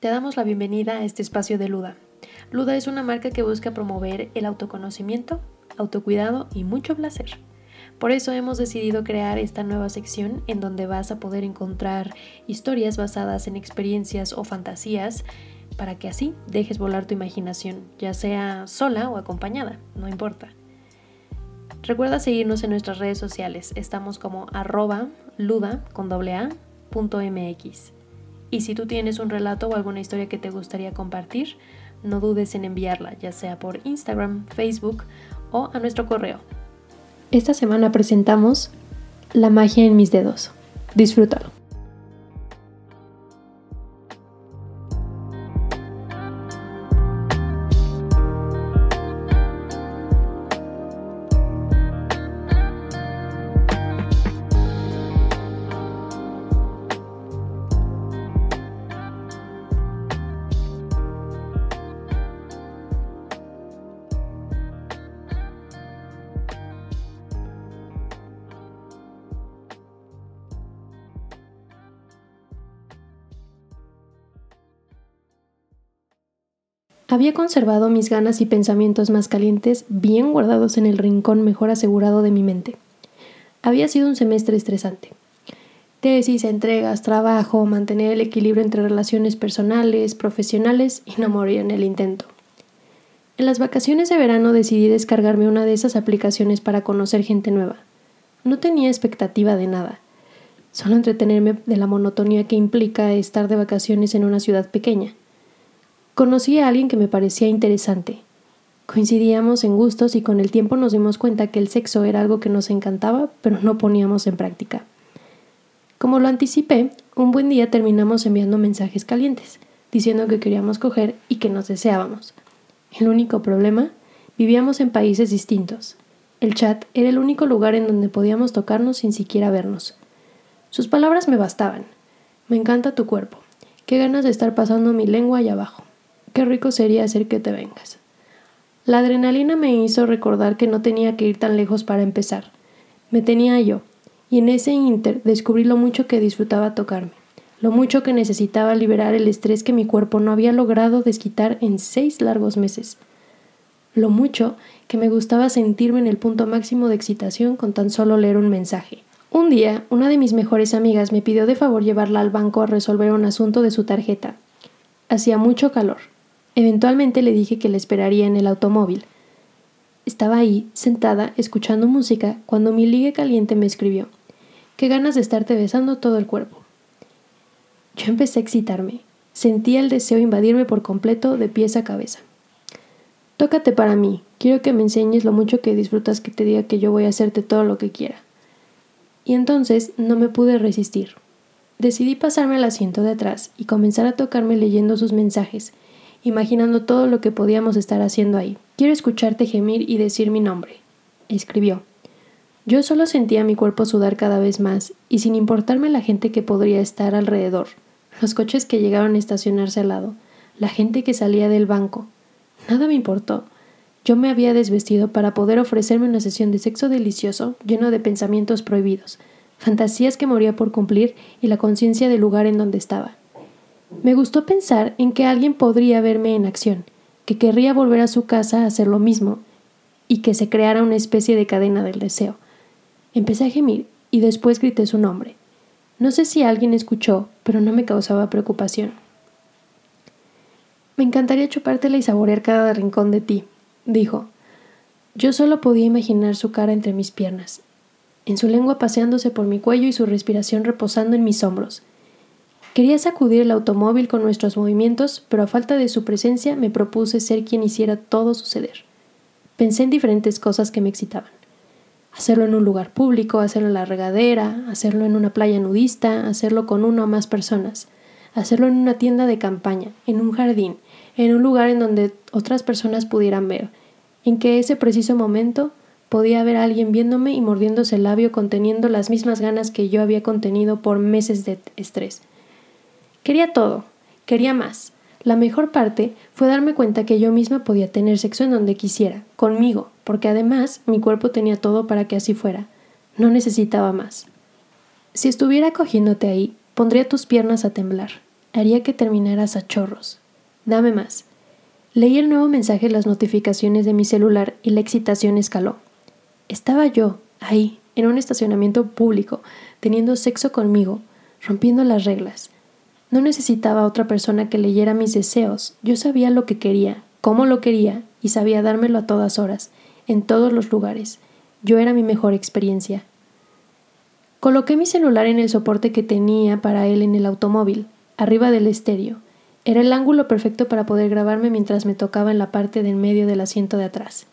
Te damos la bienvenida a este espacio de Luda. Luda es una marca que busca promover el autoconocimiento, autocuidado y mucho placer. Por eso hemos decidido crear esta nueva sección en donde vas a poder encontrar historias basadas en experiencias o fantasías para que así dejes volar tu imaginación, ya sea sola o acompañada, no importa. Recuerda seguirnos en nuestras redes sociales, estamos como arroba luda con a, punto mx. Y si tú tienes un relato o alguna historia que te gustaría compartir, no dudes en enviarla, ya sea por Instagram, Facebook o a nuestro correo. Esta semana presentamos La magia en mis dedos. Disfrútalo. Había conservado mis ganas y pensamientos más calientes bien guardados en el rincón mejor asegurado de mi mente. Había sido un semestre estresante. Tesis, entregas, trabajo, mantener el equilibrio entre relaciones personales, profesionales y no morir en el intento. En las vacaciones de verano decidí descargarme una de esas aplicaciones para conocer gente nueva. No tenía expectativa de nada, solo entretenerme de la monotonía que implica estar de vacaciones en una ciudad pequeña. Conocí a alguien que me parecía interesante. Coincidíamos en gustos y con el tiempo nos dimos cuenta que el sexo era algo que nos encantaba, pero no poníamos en práctica. Como lo anticipé, un buen día terminamos enviando mensajes calientes, diciendo que queríamos coger y que nos deseábamos. El único problema, vivíamos en países distintos. El chat era el único lugar en donde podíamos tocarnos sin siquiera vernos. Sus palabras me bastaban. Me encanta tu cuerpo. Qué ganas de estar pasando mi lengua allá abajo. Qué rico sería hacer que te vengas. La adrenalina me hizo recordar que no tenía que ir tan lejos para empezar. Me tenía yo, y en ese inter descubrí lo mucho que disfrutaba tocarme, lo mucho que necesitaba liberar el estrés que mi cuerpo no había logrado desquitar en seis largos meses, lo mucho que me gustaba sentirme en el punto máximo de excitación con tan solo leer un mensaje. Un día, una de mis mejores amigas me pidió de favor llevarla al banco a resolver un asunto de su tarjeta. Hacía mucho calor. Eventualmente le dije que le esperaría en el automóvil. Estaba ahí, sentada, escuchando música, cuando mi ligue caliente me escribió. Qué ganas de estarte besando todo el cuerpo. Yo empecé a excitarme. Sentía el deseo invadirme por completo de pies a cabeza. Tócate para mí. Quiero que me enseñes lo mucho que disfrutas que te diga que yo voy a hacerte todo lo que quiera. Y entonces no me pude resistir. Decidí pasarme al asiento de atrás y comenzar a tocarme leyendo sus mensajes, imaginando todo lo que podíamos estar haciendo ahí. Quiero escucharte gemir y decir mi nombre. Escribió. Yo solo sentía mi cuerpo sudar cada vez más, y sin importarme la gente que podría estar alrededor, los coches que llegaron a estacionarse al lado, la gente que salía del banco. Nada me importó. Yo me había desvestido para poder ofrecerme una sesión de sexo delicioso, lleno de pensamientos prohibidos, fantasías que moría por cumplir y la conciencia del lugar en donde estaba. Me gustó pensar en que alguien podría verme en acción, que querría volver a su casa a hacer lo mismo, y que se creara una especie de cadena del deseo. Empecé a gemir y después grité su nombre. No sé si alguien escuchó, pero no me causaba preocupación. Me encantaría chupártela y saborear cada rincón de ti, dijo. Yo solo podía imaginar su cara entre mis piernas, en su lengua paseándose por mi cuello y su respiración reposando en mis hombros. Quería sacudir el automóvil con nuestros movimientos, pero a falta de su presencia me propuse ser quien hiciera todo suceder. Pensé en diferentes cosas que me excitaban. Hacerlo en un lugar público, hacerlo en la regadera, hacerlo en una playa nudista, hacerlo con una o más personas, hacerlo en una tienda de campaña, en un jardín, en un lugar en donde otras personas pudieran ver, en que ese preciso momento podía haber alguien viéndome y mordiéndose el labio conteniendo las mismas ganas que yo había contenido por meses de estrés. Quería todo, quería más. La mejor parte fue darme cuenta que yo misma podía tener sexo en donde quisiera, conmigo, porque además mi cuerpo tenía todo para que así fuera. No necesitaba más. Si estuviera cogiéndote ahí, pondría tus piernas a temblar. haría que terminaras a chorros. Dame más. Leí el nuevo mensaje en las notificaciones de mi celular y la excitación escaló. Estaba yo, ahí, en un estacionamiento público, teniendo sexo conmigo, rompiendo las reglas. No necesitaba otra persona que leyera mis deseos. Yo sabía lo que quería, cómo lo quería, y sabía dármelo a todas horas, en todos los lugares. Yo era mi mejor experiencia. Coloqué mi celular en el soporte que tenía para él en el automóvil, arriba del estéreo. Era el ángulo perfecto para poder grabarme mientras me tocaba en la parte del medio del asiento de atrás.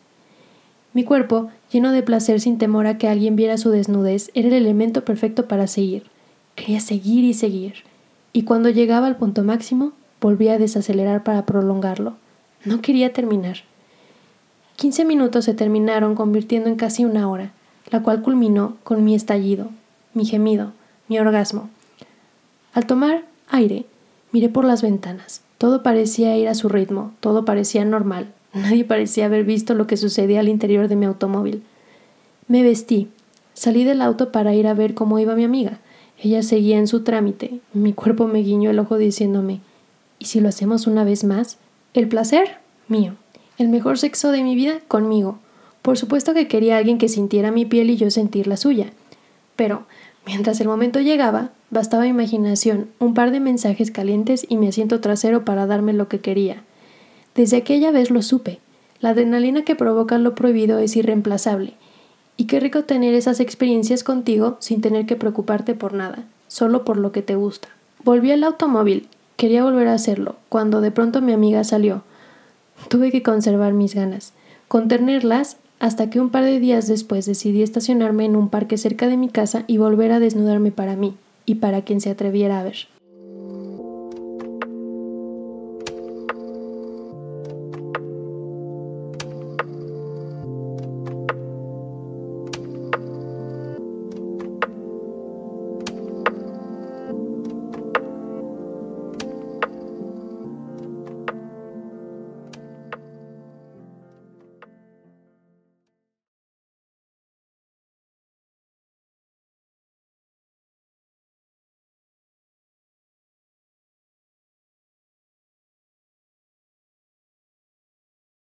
Mi cuerpo, lleno de placer sin temor a que alguien viera su desnudez, era el elemento perfecto para seguir. Quería seguir y seguir. Y cuando llegaba al punto máximo, volvía a desacelerar para prolongarlo. No quería terminar. Quince minutos se terminaron convirtiendo en casi una hora, la cual culminó con mi estallido, mi gemido, mi orgasmo. Al tomar aire, miré por las ventanas. Todo parecía ir a su ritmo, todo parecía normal. Nadie parecía haber visto lo que sucedía al interior de mi automóvil. Me vestí. Salí del auto para ir a ver cómo iba mi amiga. Ella seguía en su trámite. Mi cuerpo me guiñó el ojo diciéndome ¿Y si lo hacemos una vez más? El placer mío. El mejor sexo de mi vida conmigo. Por supuesto que quería alguien que sintiera mi piel y yo sentir la suya. Pero Mientras el momento llegaba, bastaba imaginación, un par de mensajes calientes y mi asiento trasero para darme lo que quería. Desde aquella vez lo supe. La adrenalina que provoca lo prohibido es irreemplazable. Y qué rico tener esas experiencias contigo sin tener que preocuparte por nada, solo por lo que te gusta. Volví al automóvil. Quería volver a hacerlo, cuando de pronto mi amiga salió. Tuve que conservar mis ganas, contenerlas hasta que un par de días después decidí estacionarme en un parque cerca de mi casa y volver a desnudarme para mí y para quien se atreviera a ver.